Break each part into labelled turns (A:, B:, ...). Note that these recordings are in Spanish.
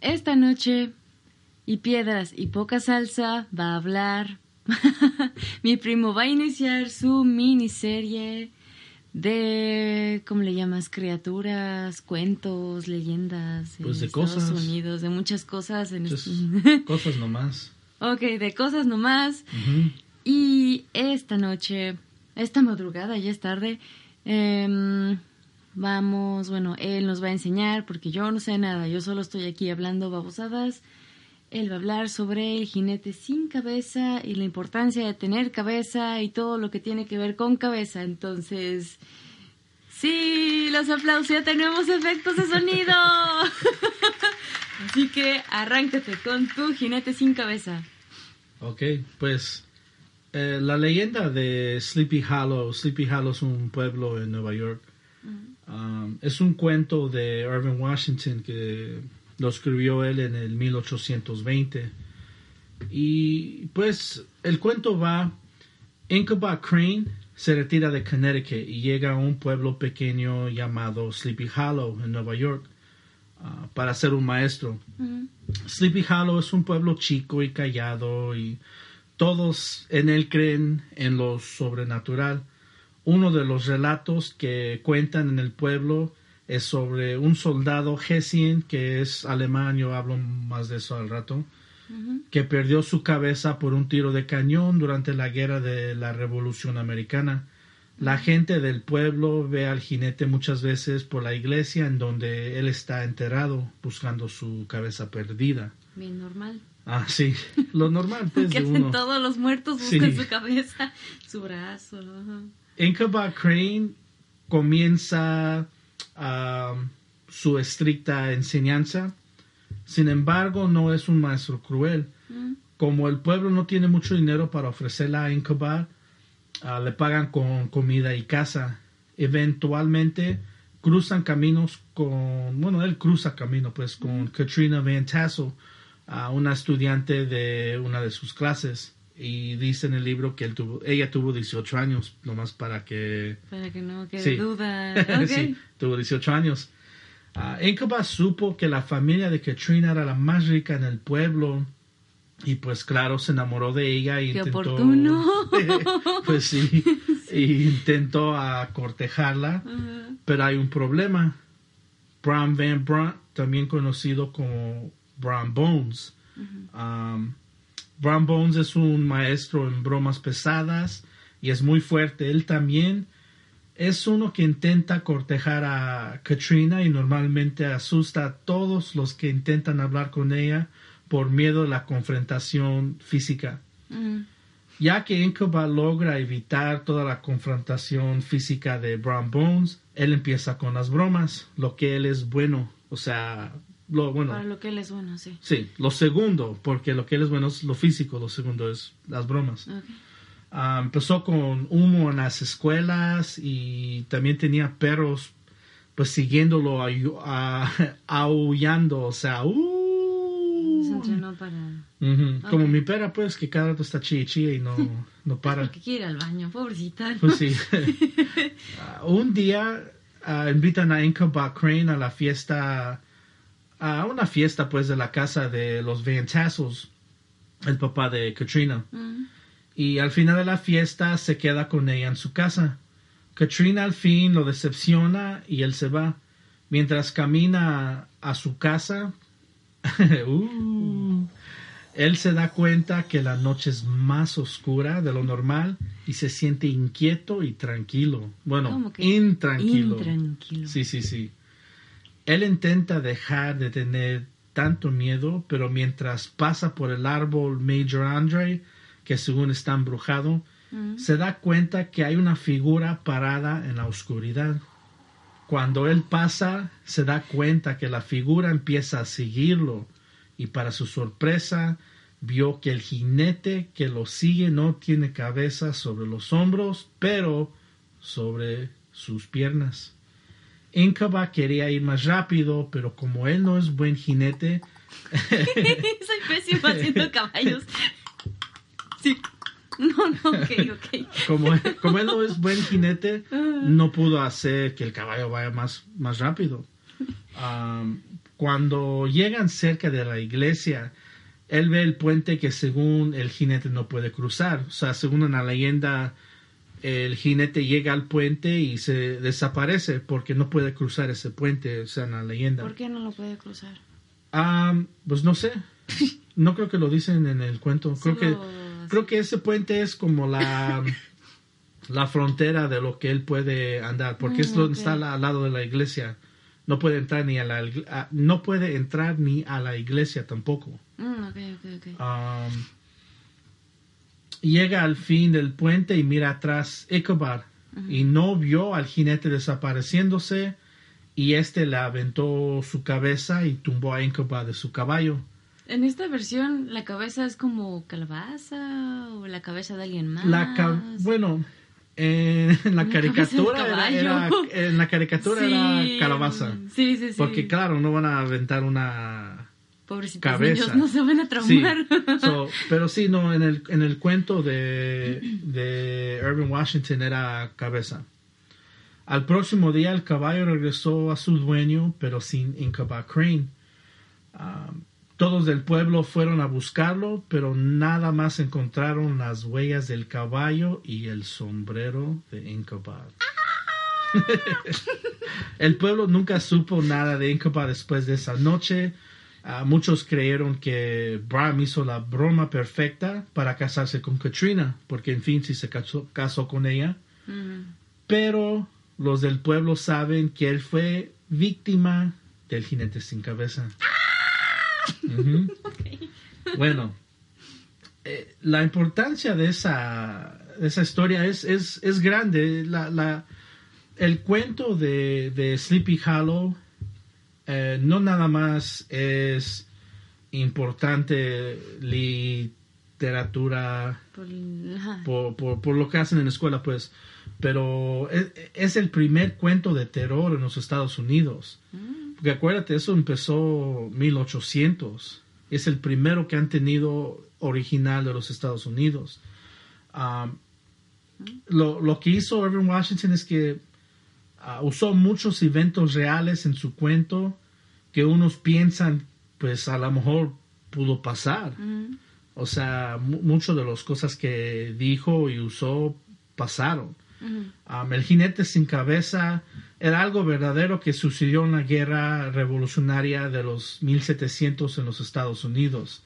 A: esta noche y piedras y poca salsa va a hablar. Mi primo va a iniciar su miniserie de, ¿cómo le llamas? Criaturas, cuentos, leyendas.
B: Pues
A: en
B: de
A: Estados
B: cosas.
A: Unidos, de muchas cosas. En
B: Just
A: est-
B: cosas nomás.
A: ok, de cosas nomás.
B: Ujú.
A: Y esta noche, esta madrugada, ya es tarde, em, vamos, bueno, él nos va a enseñar, porque yo no sé nada, yo solo estoy aquí hablando babosadas. Él va a hablar sobre el jinete sin cabeza y la importancia de tener cabeza y todo lo que tiene que ver con cabeza. Entonces, sí, los aplausos, ya tenemos efectos de sonido. Así que arráncate con tu jinete sin cabeza.
B: Ok, pues eh, la leyenda de Sleepy Hollow. Sleepy Hollow es un pueblo en Nueva York. Um, es un cuento de Irving Washington que lo escribió él en el 1820. Y pues el cuento va, Ichabod Crane se retira de Connecticut y llega a un pueblo pequeño llamado Sleepy Hollow en Nueva York ah, para ser un maestro. Sleepy Hollow es un pueblo chico y callado y todos en él creen en lo sobrenatural. Uno de los relatos que cuentan en el pueblo es sobre un soldado Hessien, que es alemán, yo hablo más de eso al rato, que perdió su cabeza por un tiro de cañón durante la guerra de la Revolución Americana. La gente del pueblo ve al jinete muchas veces por la iglesia en donde él está enterrado buscando su cabeza perdida.
A: Bien normal.
B: Ah, sí, lo normal pues
A: que
B: de
A: hacen
B: uno.
A: todos los muertos buscan
B: Sí.
A: su cabeza, su brazo. ajá.
B: Ichabod Crane comienza ah, su estricta enseñanza. Sin embargo, no es un maestro cruel.
A: Mm.
B: Como el pueblo no tiene mucho dinero para ofrecerle a Ichabod, ah, le pagan con comida y casa. Eventualmente cruzan caminos con, bueno, él cruza camino pues con Katrina Van Tassel, una estudiante de una de sus clases. Y dice en el libro que él tuvo, ella tuvo 18 años, nomás para que
A: Para que no quede
B: Sí.
A: duda. Ok.
B: sí, tuvo 18 años. Ichabod supo que la familia de Katrina era la más rica en el pueblo y pues claro se enamoró de ella y
A: Qué
B: intentó
A: oportuno.
B: pues sí, intentó a cortejarla pero hay un problema Bram Van Brunt también conocido como Bram Bones Um, Bram Bones es un maestro en bromas pesadas y es muy fuerte. Él también es uno que intenta cortejar a Katrina y normalmente asusta a todos los que intentan hablar con ella por miedo a la confrontación física.
A: Mm.
B: Ya que Ichabod logra evitar toda la confrontación física de Bram Bones, él empieza con las bromas, lo que él es bueno. O sea, lo bueno.
A: Para lo que él es bueno, sí.
B: Sí, lo segundo, porque lo que él es bueno es lo físico, lo segundo es las bromas. Ah, empezó con humo en las escuelas y también tenía perros pues siguiéndolo aullando, o sea, uh,
A: Se entrenó para...
B: Como mi perra pues que cada rato está chille chille y no, no para.
A: Porque quiere ir al baño, pobrecita.
B: Pues sí. Ah, un día ah, invitan a Ichabod Crane a la fiesta, a una fiesta pues de la casa de los Van Tassels, el papá de Katrina.
A: Mm.
B: Y al final de la fiesta se queda con ella en su casa. Katrina al fin lo decepciona y él se va. Mientras camina a su casa, uh, él se da cuenta que la noche es más oscura de lo normal y se siente inquieto y tranquilo. Bueno, intranquilo.
A: Intranquilo.
B: Sí, sí, sí. Él intenta dejar de tener tanto miedo, pero mientras pasa por el árbol Major Andre, que según está embrujado,
A: Mm.
B: se da cuenta que hay una figura parada en la oscuridad. Cuando él pasa, se da cuenta que la figura empieza a seguirlo y para su sorpresa vio que el jinete que lo sigue no tiene cabeza sobre los hombros, pero sobre sus piernas. Incaba quería ir más rápido, pero como él no es buen jinete,
A: Soy pésima haciendo caballos. Sí. No, no, ok, ok.
B: como, como él no es buen jinete, no pudo hacer que el caballo vaya más, más rápido. Cuando llegan cerca de la iglesia, él ve el puente que según el jinete no puede cruzar. O sea, según una leyenda, el jinete llega al puente y se desaparece porque no puede cruzar ese puente, o sea, en la leyenda.
A: ¿Por qué no lo puede cruzar?
B: Ah, pues no sé. No creo que lo dicen en el cuento. Creo que creo que ese puente es como la la frontera de lo que él puede andar, porque es
A: Mm,
B: donde está la- al lado de la iglesia. No puede entrar ni a la a- no puede entrar ni a la iglesia tampoco.
A: Mm, ok, ok, ok.
B: Um, llega al fin del puente y mira atrás Ichabod y no vio al jinete desapareciéndose y este le aventó su cabeza y tumbó a Ichabod de su caballo.
A: En esta versión, la cabeza es como calabaza o la cabeza de alguien más.
B: La bueno, en la caricatura era, en la caricatura
A: Sí,
B: era calabaza.
A: Sí, sí, sí.
B: Porque claro, no van a aventar una
A: Pobrecitos
B: cabeza.
A: niños no se van a
B: Sí,
A: traumar.
B: so, pero sí, no, en el, en el cuento de, de Irving Washington era cabeza. Al próximo día el caballo regresó a su dueño, pero sin Ichabod Crane. Ah, todos del pueblo fueron a buscarlo, pero nada más encontraron las huellas del caballo y el sombrero de Ichabod. el pueblo nunca supo nada de Ichabod después de esa noche. Ah, muchos creyeron que Bram hizo la broma perfecta para casarse con Katrina, porque en fin sí se casó, casó con ella. Pero los del pueblo saben que él fue víctima del jinete sin cabeza. Ujú. Bueno, eh, la importancia de esa, de esa historia es, es, es grande. La, la, el cuento de, de Sleepy Hollow eh, no nada más es importante literatura
A: Por-
B: por, por, por lo que hacen en la escuela, pues. Pero es, es el primer cuento de terror en los Estados Unidos.
A: Mm.
B: Porque acuérdate, eso empezó 1800. Es el primero que han tenido original de los Estados Unidos. Um, lo, lo que hizo Irving Washington es que ah, usó muchos eventos reales en su cuento que unos piensan, pues a lo mejor pudo pasar.
A: Mm.
B: O sea, mu- muchas de las cosas que dijo y usó pasaron.
A: Mm.
B: Um, el jinete sin cabeza era algo verdadero que sucedió en la guerra revolucionaria de los 1700 en los Estados Unidos.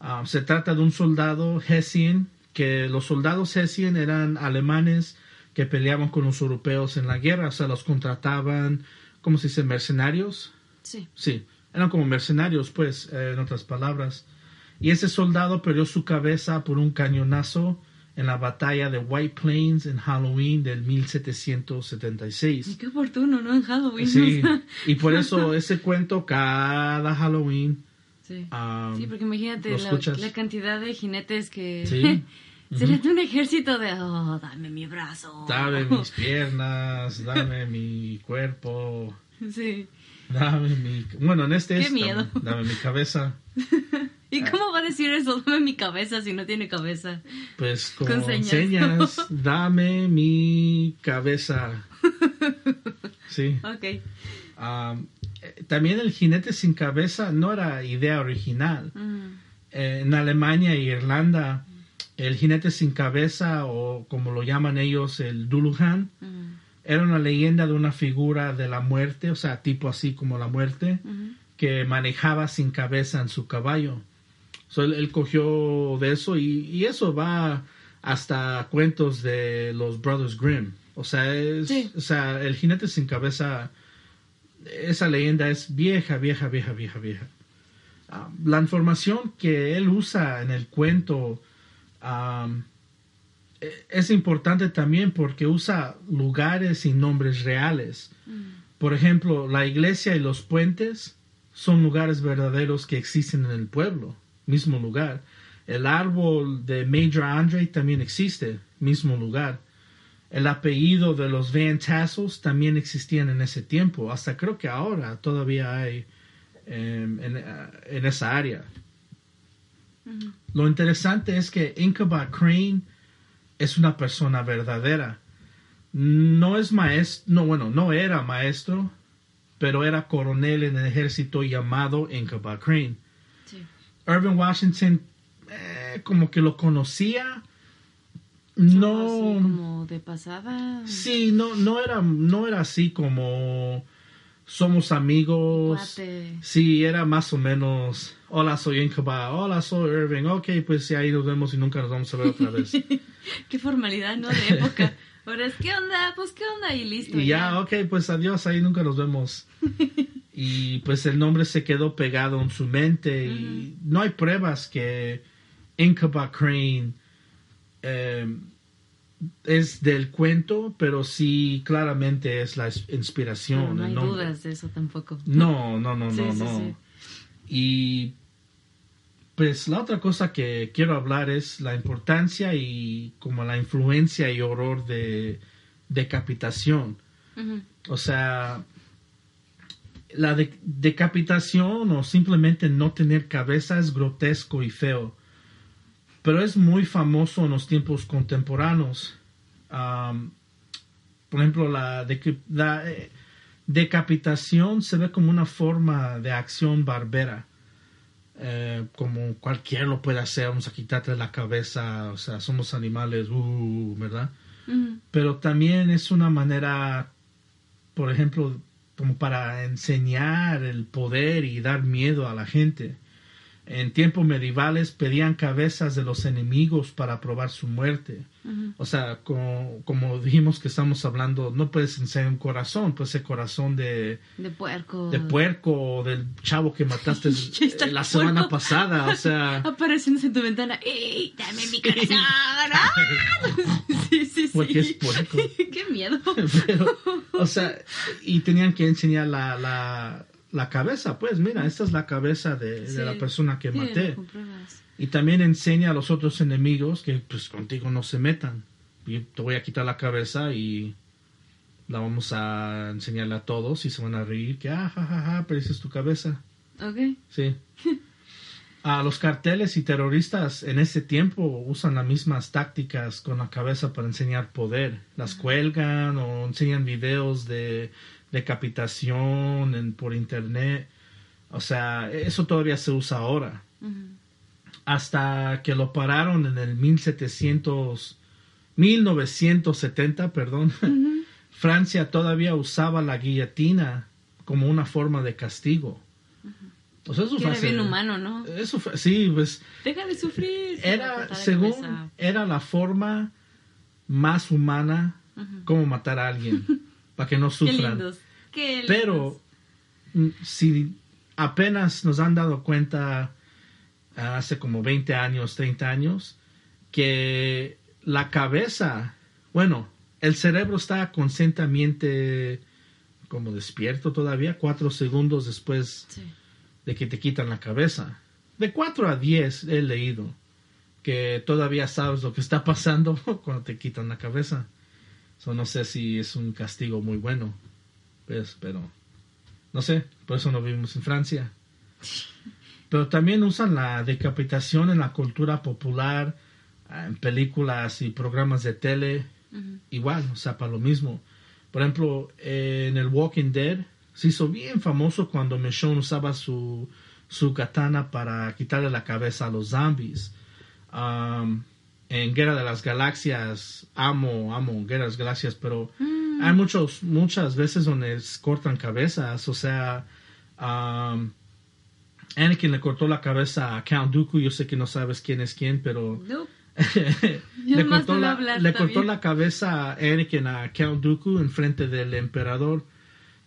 B: Um, se trata de un soldado hessian, que los soldados hessian eran alemanes que peleaban con los europeos en la guerra, o sea, los contrataban, ¿cómo se dice? Mercenarios.
A: Sí.
B: Sí, eran como mercenarios, pues, eh, en otras palabras. Y ese soldado perdió su cabeza por un cañonazo en la batalla de White Plains en Halloween del
A: Y
B: 1776.
A: qué oportuno, ¿no? En Halloween.
B: Sí, y por eso ese cuento cada Halloween.
A: Sí.
B: um,
A: Sí, porque imagínate la, la cantidad de jinetes que...
B: Sí.
A: Sería un ejército de... Oh, dame mi brazo.
B: Dame mis piernas, dame mi cuerpo,
A: Sí.
B: dame mi... Bueno, en este
A: Qué
B: es...
A: miedo.
B: Dame, dame mi cabeza.
A: ¿Y
B: Ah.
A: cómo va a decir eso? Dame mi cabeza si no tiene cabeza.
B: Pues con,
A: Con señas.
B: señas, dame mi cabeza. Sí.
A: Ok.
B: Um, eh, también el jinete sin cabeza no era idea original.
A: Mm.
B: Eh, en Alemania e Irlanda, el jinete sin cabeza, o como lo llaman ellos, el Duluhan, era una leyenda de una figura de la muerte, o sea, tipo así como la muerte, que manejaba sin cabeza en su caballo. So, él, él cogió de eso y, y eso va hasta cuentos de los Brothers Grimm. O sea, es,
A: Sí.
B: o sea, el jinete sin cabeza, esa leyenda es vieja, vieja, vieja, vieja, vieja. Ah, la información que él usa en el cuento e- es importante también porque usa lugares y nombres reales. Por ejemplo, la iglesia y los puentes son lugares verdaderos que existen en el pueblo, mismo lugar. El árbol de Major Andre también existe, mismo lugar. El apellido de los Van Tassels también existían en ese tiempo, hasta creo que ahora todavía hay em, en, ah, en esa área. Lo interesante es que Ichabod Crane es una persona verdadera. No es maestro, no, bueno, no era maestro, pero era coronel en el ejército llamado Incaba Crane.
A: Sí.
B: Irving Washington eh, como que lo conocía.
A: Así
B: No,
A: como de pasada.
B: sí, no, no era, no era así como somos amigos. Sí, era más o menos, hola, soy Incaba, hola, soy Irving, ok, pues sí, ahí nos vemos y nunca nos vamos a ver otra vez.
A: Qué formalidad, ¿no? De época. Ahora es, ¿qué onda? Pues, ¿qué onda? Y listo.
B: Y ya, ok, pues adiós, ahí nunca nos vemos. y pues el nombre se quedó pegado en su mente y no hay pruebas que Incaba Crane eh, es del cuento, pero sí claramente es la inspiración.
A: Pero no hay
B: nombre.
A: dudas de eso tampoco.
B: No, no, no,
A: Sí,
B: no,
A: sí,
B: no.
A: sí.
B: Y pues la otra cosa que quiero hablar es la importancia y como la influencia y horror de decapitación. O sea, la de- decapitación o simplemente no tener cabeza es grotesco y feo. Pero es muy famoso en los tiempos contemporáneos. Por ejemplo, la, eh, decapitación se ve como una forma de acción barbera. Eh, como cualquiera lo puede hacer, vamos a quitarte la cabeza, o sea, somos animales, uh, ¿verdad? Pero también es una manera, por ejemplo, como para enseñar el poder y dar miedo a la gente. En tiempos medievales pedían cabezas de los enemigos para probar su muerte. O sea, como, como dijimos que estamos hablando, no puedes enseñar un corazón, puede ser corazón de,
A: De puerco.
B: de puerco o del chavo que mataste eh, la semana pasada. O sea,
A: Apareciéndose en tu ventana. ¡Ey! ¡Dame mi corazón! ¡Ah! Sí, sí, sí.
B: Porque es puerco.
A: ¡Qué miedo!
B: Pero, o sea, y tenían que enseñar la, la, la cabeza, pues mira, esta es la cabeza de, la persona que
A: Sí,
B: maté. Y también enseña a los otros enemigos que pues contigo no se metan. Y te voy a quitar la cabeza y la vamos a enseñarle a todos y se van a reír que, ah, ja, ja, ja, pero esa es tu cabeza.
A: Ok.
B: Sí. A los carteles y terroristas en ese tiempo usan las mismas tácticas con la cabeza para enseñar poder. Las cuelgan o enseñan videos de decapitación en- por internet. O sea, eso todavía se usa ahora. Hasta que lo pararon en el 1700, 1970, perdón.
A: Ujú.
B: Francia todavía usaba la guillotina como una forma de castigo. O sea, eso
A: Que
B: fue
A: era bien humano, ¿no?
B: Eso fue, sí, pues
A: Deja de sufrir.
B: era,
A: Cortar la
B: según,
A: cabeza.
B: era la forma más humana como matar a alguien, para que no
A: Qué
B: sufran.
A: lindos. Qué
B: Pero mm, si apenas nos han dado cuenta hace como 20 años, 30 años, que la cabeza, bueno, el cerebro está conscientemente como despierto todavía, cuatro segundos después
A: Sí.
B: de que te quitan la cabeza. De 4 a 10 he leído que todavía sabes lo que está pasando cuando te quitan la cabeza. So, no sé si es un castigo muy bueno, pues, pero no sé, por eso no vivimos en Francia. Pero también usan la decapitación en la cultura popular, ah, en películas y programas de tele, igual, o sea, para lo mismo. Por ejemplo, en el Walking Dead se hizo bien famoso cuando Michonne usaba su, su katana para quitarle la cabeza a los zombies. Um, en Guerra de las Galaxias, amo, amo Guerra de las Galaxias, pero
A: Mm.
B: hay muchos, muchas veces donde cortan cabezas, o sea, um, Anakin le cortó la cabeza a Count Dooku, yo sé que no sabes quién es quién, pero
A: Nope.
B: le cortó, la, le cortó la cabeza a Anakin a Count Dooku en frente del emperador.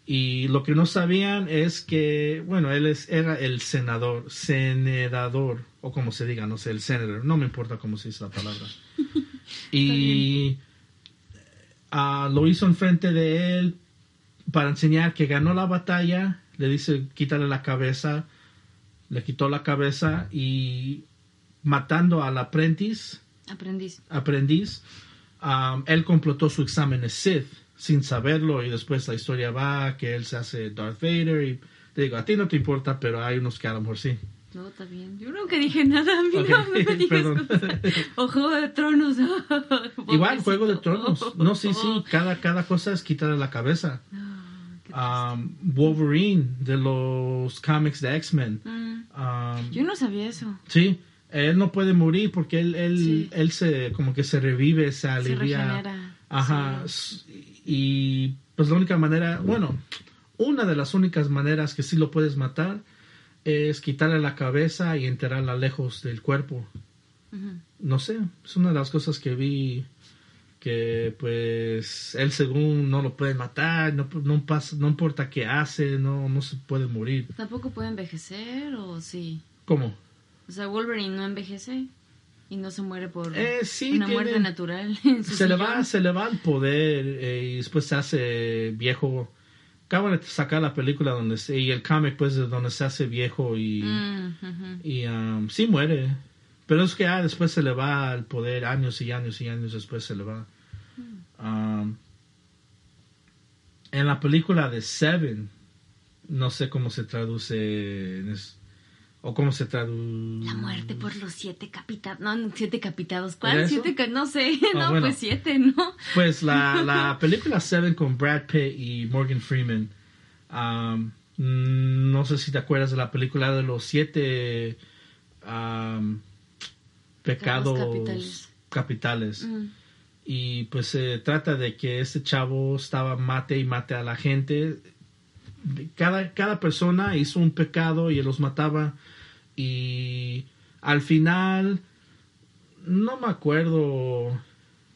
B: Y lo que no sabían es que, bueno, él es, era el senador, senador, o como se diga, no sé, el senator, no me importa cómo se dice la palabra. y lo hizo en frente de él para enseñar que ganó la batalla. Le dice, quítale la cabeza. Le quitó la cabeza y matando al aprendiz,
A: Aprendiz.
B: aprendiz, um, él complotó su examen de Sith sin saberlo y después la historia va que él se hace Darth Vader y te digo, a ti no te importa, pero hay unos que a lo mejor sí.
A: No, está bien. Yo nunca dije nada. A mí
B: Ok,
A: no me digas cosas. O Juego de Tronos.
B: Igual, Juego de. Tronos. No, sí, sí, cada, cada cosa es quitarle la cabeza.
A: Ah,
B: Um, Wolverine de los cómics de X-Men.
A: Mm.
B: Um,
A: Yo no sabía eso.
B: Sí, él no puede morir porque él, él,
A: Sí.
B: él se como que se revive, se
A: Se
B: alivia.
A: regenera.
B: Ajá.
A: Sí.
B: Y pues la única manera, bueno, una de las únicas maneras que sí lo puedes matar es quitarle la cabeza y enterrarla lejos del cuerpo. No sé, es una de las cosas que vi que pues él según no lo puede matar, no, no, pasa, no importa qué hace, no, no se puede morir.
A: ¿Tampoco puede envejecer o sí?
B: ¿Cómo?
A: O sea, Wolverine no envejece y no se muere por
B: Eh, sí,
A: una
B: tiene-
A: muerte natural.
B: se le va se le va el poder eh, y después se hace viejo acaban de sacar la película donde se, y el cómic pues de donde se hace viejo y,
A: Mm, ujú.
B: y um, sí muere pero es que ah, después se le va el poder años y años y años después se le va Um, en la película de Seven no sé cómo se traduce en es- o cómo se traduce
A: La muerte por los siete capitados. No, siete capitados.
B: ¿Era
A: ¿Cuál? Siete ca- No sé.
B: Ah,
A: no,
B: bueno.
A: pues siete, ¿no?
B: Pues la, la película Seven con Brad Pitt y Morgan Freeman. um, no sé si te acuerdas de la película de los siete um, pecados
A: capitales. Mm.
B: Y pues se trata de que este chavo estaba mate y mate a la gente. Cada, cada persona hizo un pecado y él los mataba. Y al final, no me acuerdo.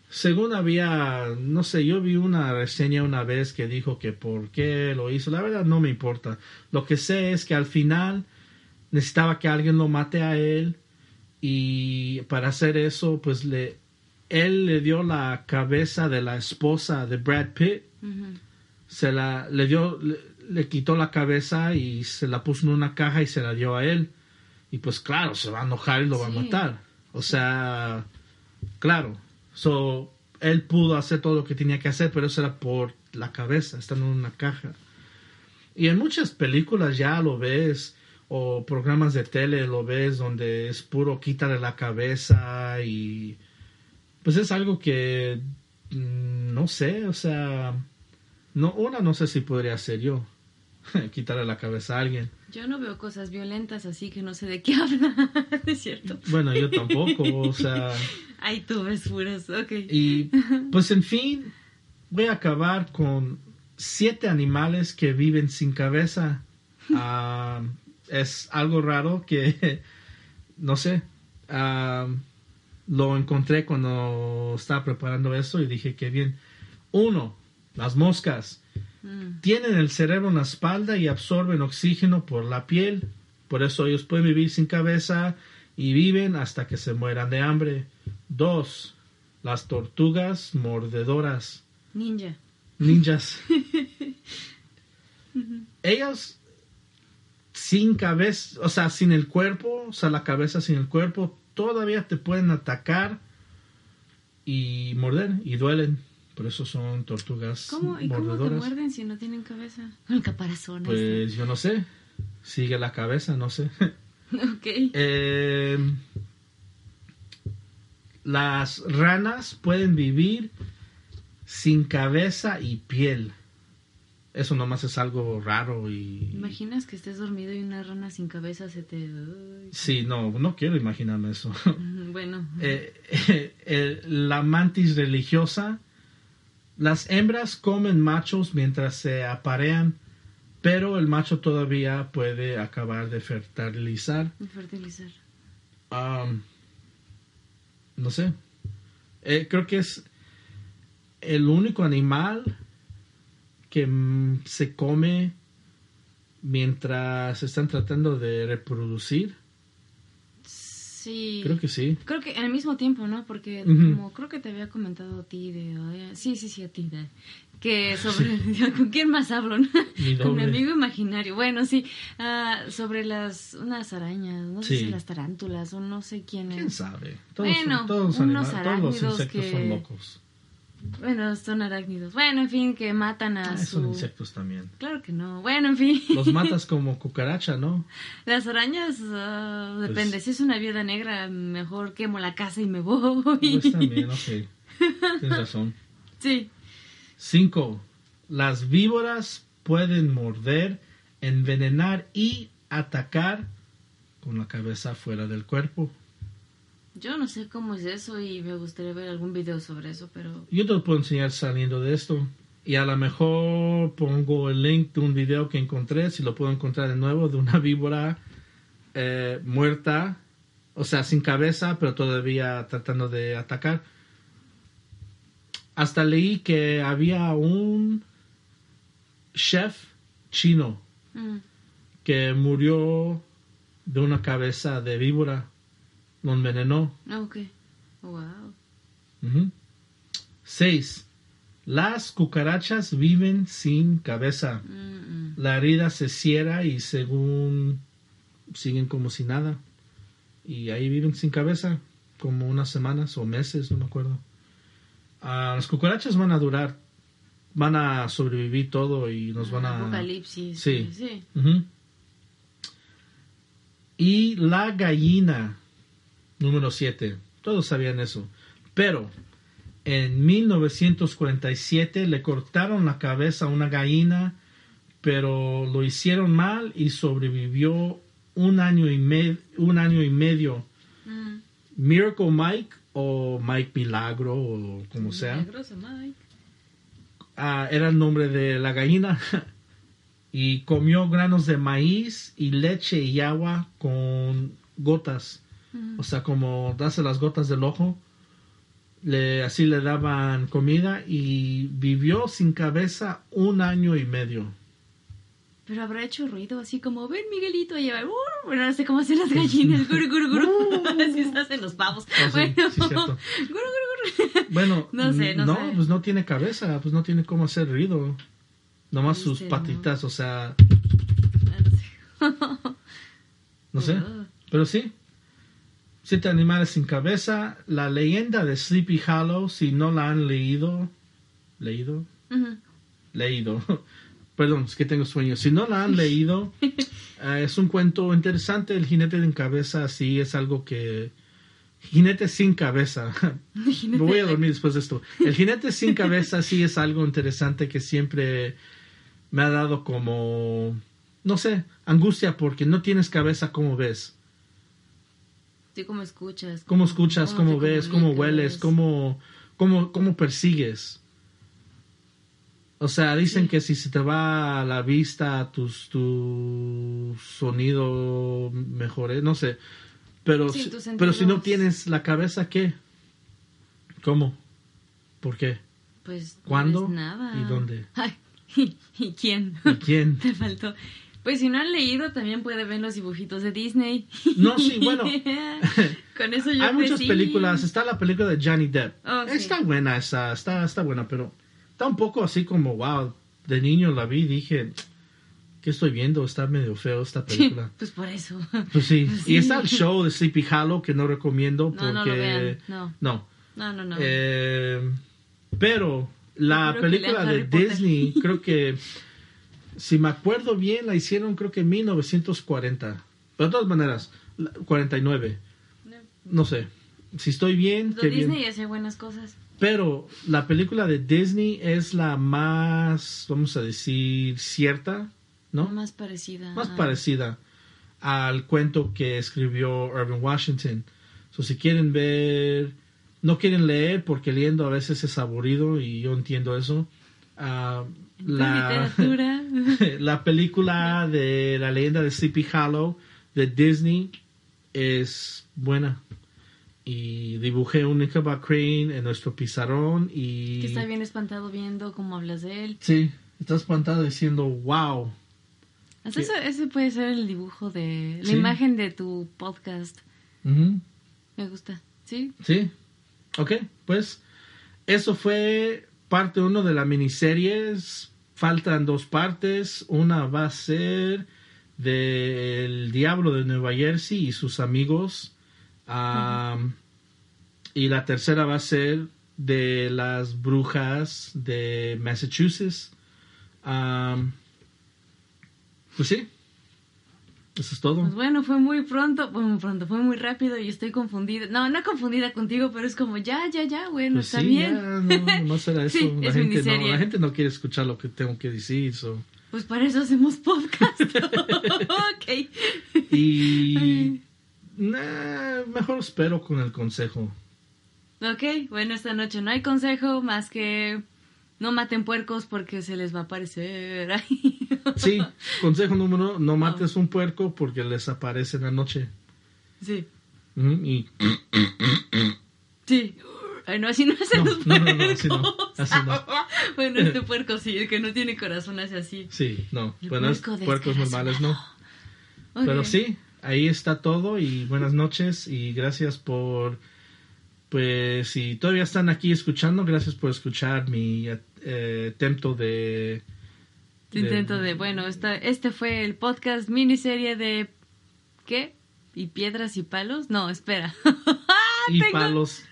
B: Según había, no sé, yo vi una reseña una vez que dijo que por qué lo hizo. La verdad no me importa. Lo que sé es que al final necesitaba que alguien lo mate a él. Y para hacer eso, pues le, él le dio la cabeza de la esposa de Brad Pitt, se la le dio le, le quitó la cabeza y se la puso en una caja y se la dio a él. Y pues claro se va a enojar y lo va a matar. O sea claro. So él pudo hacer todo lo que tenía que hacer pero eso era por la cabeza estando en una caja. Y en muchas películas ya lo ves o programas de tele lo ves donde es puro quítale la cabeza y pues es algo que mm, no sé, o sea, no una no sé si podría hacer yo quitarle la cabeza a alguien.
A: Yo no veo cosas violentas así que no sé de qué habla. ¿Es cierto?
B: Bueno, yo tampoco, o sea,
A: Ay, tú ves puras. Ok.
B: y pues en fin, voy a acabar con siete animales que viven sin cabeza. Ah, es algo raro que no sé. ah, lo encontré cuando estaba preparando eso y dije que bien. Uno, las moscas.
A: Mm.
B: Tienen el cerebro en la espalda y absorben oxígeno por la piel. Por eso ellos pueden vivir sin cabeza y viven hasta que se mueran de hambre. Dos, las tortugas mordedoras.
A: Ninja.
B: Ninjas. Ellos sin cabeza, o sea, sin el cuerpo, o sea, la cabeza sin el cuerpo, todavía te pueden atacar y morder y duelen. Por eso son tortugas
A: ¿Cómo? ¿Y cómo te muerden si no tienen cabeza? Con el caparazón. este.
B: Pues yo no sé. Sigue la cabeza, no sé.
A: Ok.
B: Eh, las ranas pueden vivir sin cabeza y piel. Eso nomás es algo raro y...
A: ¿Imaginas que estés dormido y una rana sin cabeza se te...
B: Sí, no, no quiero imaginarme eso.
A: Bueno.
B: Eh, eh, la mantis religiosa. Las hembras comen machos mientras se aparean, pero el macho todavía puede acabar de fertilizar.
A: Fertilizar.
B: No sé. Eh, creo que es el único animal que mm, se come mientras están tratando de reproducir.
A: Sí.
B: Creo que sí.
A: Creo que al mismo tiempo, ¿no? Porque como creo que te había comentado a ti de... Sí, sí, sí, a ti de... Que sobre... ¿Con quién más hablo? no?
B: Mi
A: Con mi amigo imaginario. Bueno, sí. ah, sobre las... Unas arañas. No sé si las tarántulas o no sé quién
B: ¿Quién
A: es.
B: sabe? Todos,
A: Bueno,
B: todos,
A: unos
B: anima- todos los insectos
A: que-
B: son locos.
A: Bueno, son arácnidos. Bueno, en fin, que matan a
B: Ah,
A: su...
B: son insectos también.
A: Claro que no. Bueno, en fin.
B: Los matas como cucaracha, ¿no?
A: Las arañas,
B: Pues-
A: depende. Si es una viuda negra, mejor quemo la casa y me voy.
B: Pues también, ok. Tienes razón.
A: Sí.
B: Cinco. Las víboras pueden morder, envenenar y atacar con la cabeza fuera del cuerpo.
A: Yo no sé cómo es eso y me gustaría ver algún video sobre eso, pero...
B: Yo te lo puedo enseñar saliendo de esto. Y a lo mejor pongo el link de un video que encontré, si lo puedo encontrar de nuevo, de una víbora eh, muerta, o sea, sin cabeza, pero todavía tratando de atacar. Hasta leí que había un chef chino
A: Mm.
B: que murió de una cabeza de víbora. Lo envenenó.
A: Ah, ok. Wow.
B: Ujú. Seis. Las cucarachas viven sin cabeza.
A: Mm, mm.
B: La herida se cierra y según siguen como si nada. Y ahí viven sin cabeza, como unas semanas o meses, no me acuerdo. Ah, las cucarachas van a durar, van a sobrevivir todo y nos van a...
A: Apocalipsis.
B: Sí.
A: Sí.
B: Ujú. Y la gallina, número 7. Todos sabían eso. Pero en 1947 le cortaron la cabeza a una gallina, pero lo hicieron mal y sobrevivió un año y, me- un año y medio.
A: Mm.
B: Miracle Mike o Mike Milagro o como sea.
A: Milagroso, Mike.
B: Ah, era el nombre de la gallina y comió granos de maíz y leche y agua con gotas. O sea como darse las gotas del ojo le, así le daban comida y vivió sin cabeza un año y medio
A: Pero habrá hecho ruido así como, ven Miguelito. Uh, bueno, no sé cómo hacen las gallinas. Guru, guru, guru. Así se hacen los pavos.
B: Oh,
A: bueno,
B: sí, cierto.
A: guru, guru, guru.
B: bueno
A: No sé, no sé.
B: pues no tiene cabeza pues no tiene cómo hacer ruido nomás sus
A: no.
B: patitas o sea
A: no sé.
B: Pero sí. Siete animales sin cabeza. La leyenda de Sleepy Hollow, si no la han leído. ¿Leído? Leído. Perdón, es que tengo sueño. Si no la han leído, eh, es un cuento interesante. El jinete sin cabeza, sí, es algo que. Jinete sin cabeza. Me voy a dormir después de esto. El jinete sin cabeza sí es algo interesante que siempre me ha dado como, no sé, angustia porque no tienes cabeza, ¿cómo ves?
A: Cómo escuchas.
B: cómo escuchas,
A: cómo
B: ves, cómo hueles, cómo, cómo, cómo persigues. O sea, dicen
A: Sí.
B: que si se te va la vista, tus, tu sonido mejore, no sé. Pero,
A: Sí,
B: si- pero si no tienes la cabeza, ¿qué? ¿Cómo? ¿Por qué?
A: Pues
B: ¿Cuándo?
A: nada.
B: ¿Y dónde?
A: Ay, ¿y quién?
B: ¿Y quién?
A: Te faltó. Pues si no han leído, también puede ver los dibujitos de Disney.
B: No, sí, bueno.
A: Con eso yo
B: Hay muchas películas. Está la película de Johnny Depp.
A: Oh.
B: Está buena esa, está, está buena, pero está un poco así como, wow, de niño la vi y dije, ¿qué estoy viendo? Está medio feo esta película.
A: pues por eso.
B: Pues sí.
A: Pues
B: y está el show de Sleepy Hollow que no recomiendo porque...
A: No, no lo vean. No,
B: No.
A: no, no. no.
B: Eh, pero la
A: creo
B: película de. Disney, creo que, si me acuerdo bien, la hicieron creo que en 1940. Pero de todas maneras, la- 49. No sé. Si estoy bien,
A: Lo
B: bien.
A: Disney hace buenas cosas.
B: Pero la película de Disney es la más, vamos a decir, cierta, ¿no?
A: Más parecida.
B: Más parecida al cuento que escribió Irving Washington. So, si quieren ver, no quieren leer porque leyendo a veces es aburrido y yo entiendo eso. Ah, la,
A: Literatura.
B: la película de la leyenda de Sleepy Hollow de Disney es buena. Y dibujé un Ichabod Crane en nuestro pizarrón y...
A: que está bien espantado viendo cómo hablas de él.
B: Sí, está espantado diciendo, wow.
A: Hasta eso, ese puede ser el dibujo de... La
B: Sí.
A: imagen de tu podcast. Me gusta. ¿Sí?
B: Sí. Ok, pues eso fue parte uno de la miniserie. Faltan dos partes. Una va a ser del Diablo de Nueva Jersey y sus amigos. Am, Y la tercera va a ser de las brujas de Massachusetts. Pues sí. Eso es todo.
A: Pues bueno, fue muy pronto, fue muy pronto, fue muy rápido y estoy confundida. No, no confundida contigo, pero es como ya, ya, ya, bueno,
B: Pues
A: está
B: sí,
A: bien.
B: ya, no, no será eso.
A: Sí,
B: la,
A: es
B: gente no,
A: miniserie.
B: la gente no quiere escuchar lo que tengo que decir. so.
A: Pues para eso hacemos podcast. ok.
B: Y nah, mejor espero con el consejo.
A: Ok, bueno, esta noche no hay consejo más que no maten puercos porque se les va a aparecer.
B: Sí, consejo número uno, no mates un puerco porque les aparece en la noche.
A: sí,
B: Y
A: sí. Ay, no, así no hacen
B: No,
A: los puercos.
B: no, no, así no, así no.
A: bueno, este puerco sí, el que no tiene corazón hace así.
B: sí, no,
A: El puerco
B: puercos normales no. Pero sí, ahí está todo y buenas noches y gracias por, pues si todavía están aquí escuchando, gracias por escuchar mi eh, atento de...
A: Intento de, bueno, esta, este fue el podcast miniserie de... ¿Qué? ¿Y piedras y palos? No, espera.
B: Y
A: Tengo-
B: palos,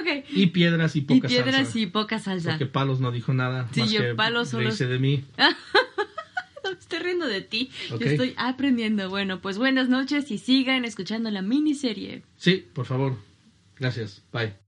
A: Ok.
B: y piedras y
A: Y
B: poca
A: piedras
B: salsa.
A: y poca salsa.
B: Porque palos no dijo nada,
A: Sí,
B: más
A: yo
B: que
A: palos solo-
B: reírse de mí.
A: No, estoy riendo de ti.
B: Ok.
A: Yo estoy aprendiendo. Bueno, pues buenas noches y sigan escuchando la miniserie.
B: Sí, por favor. Gracias. Bye.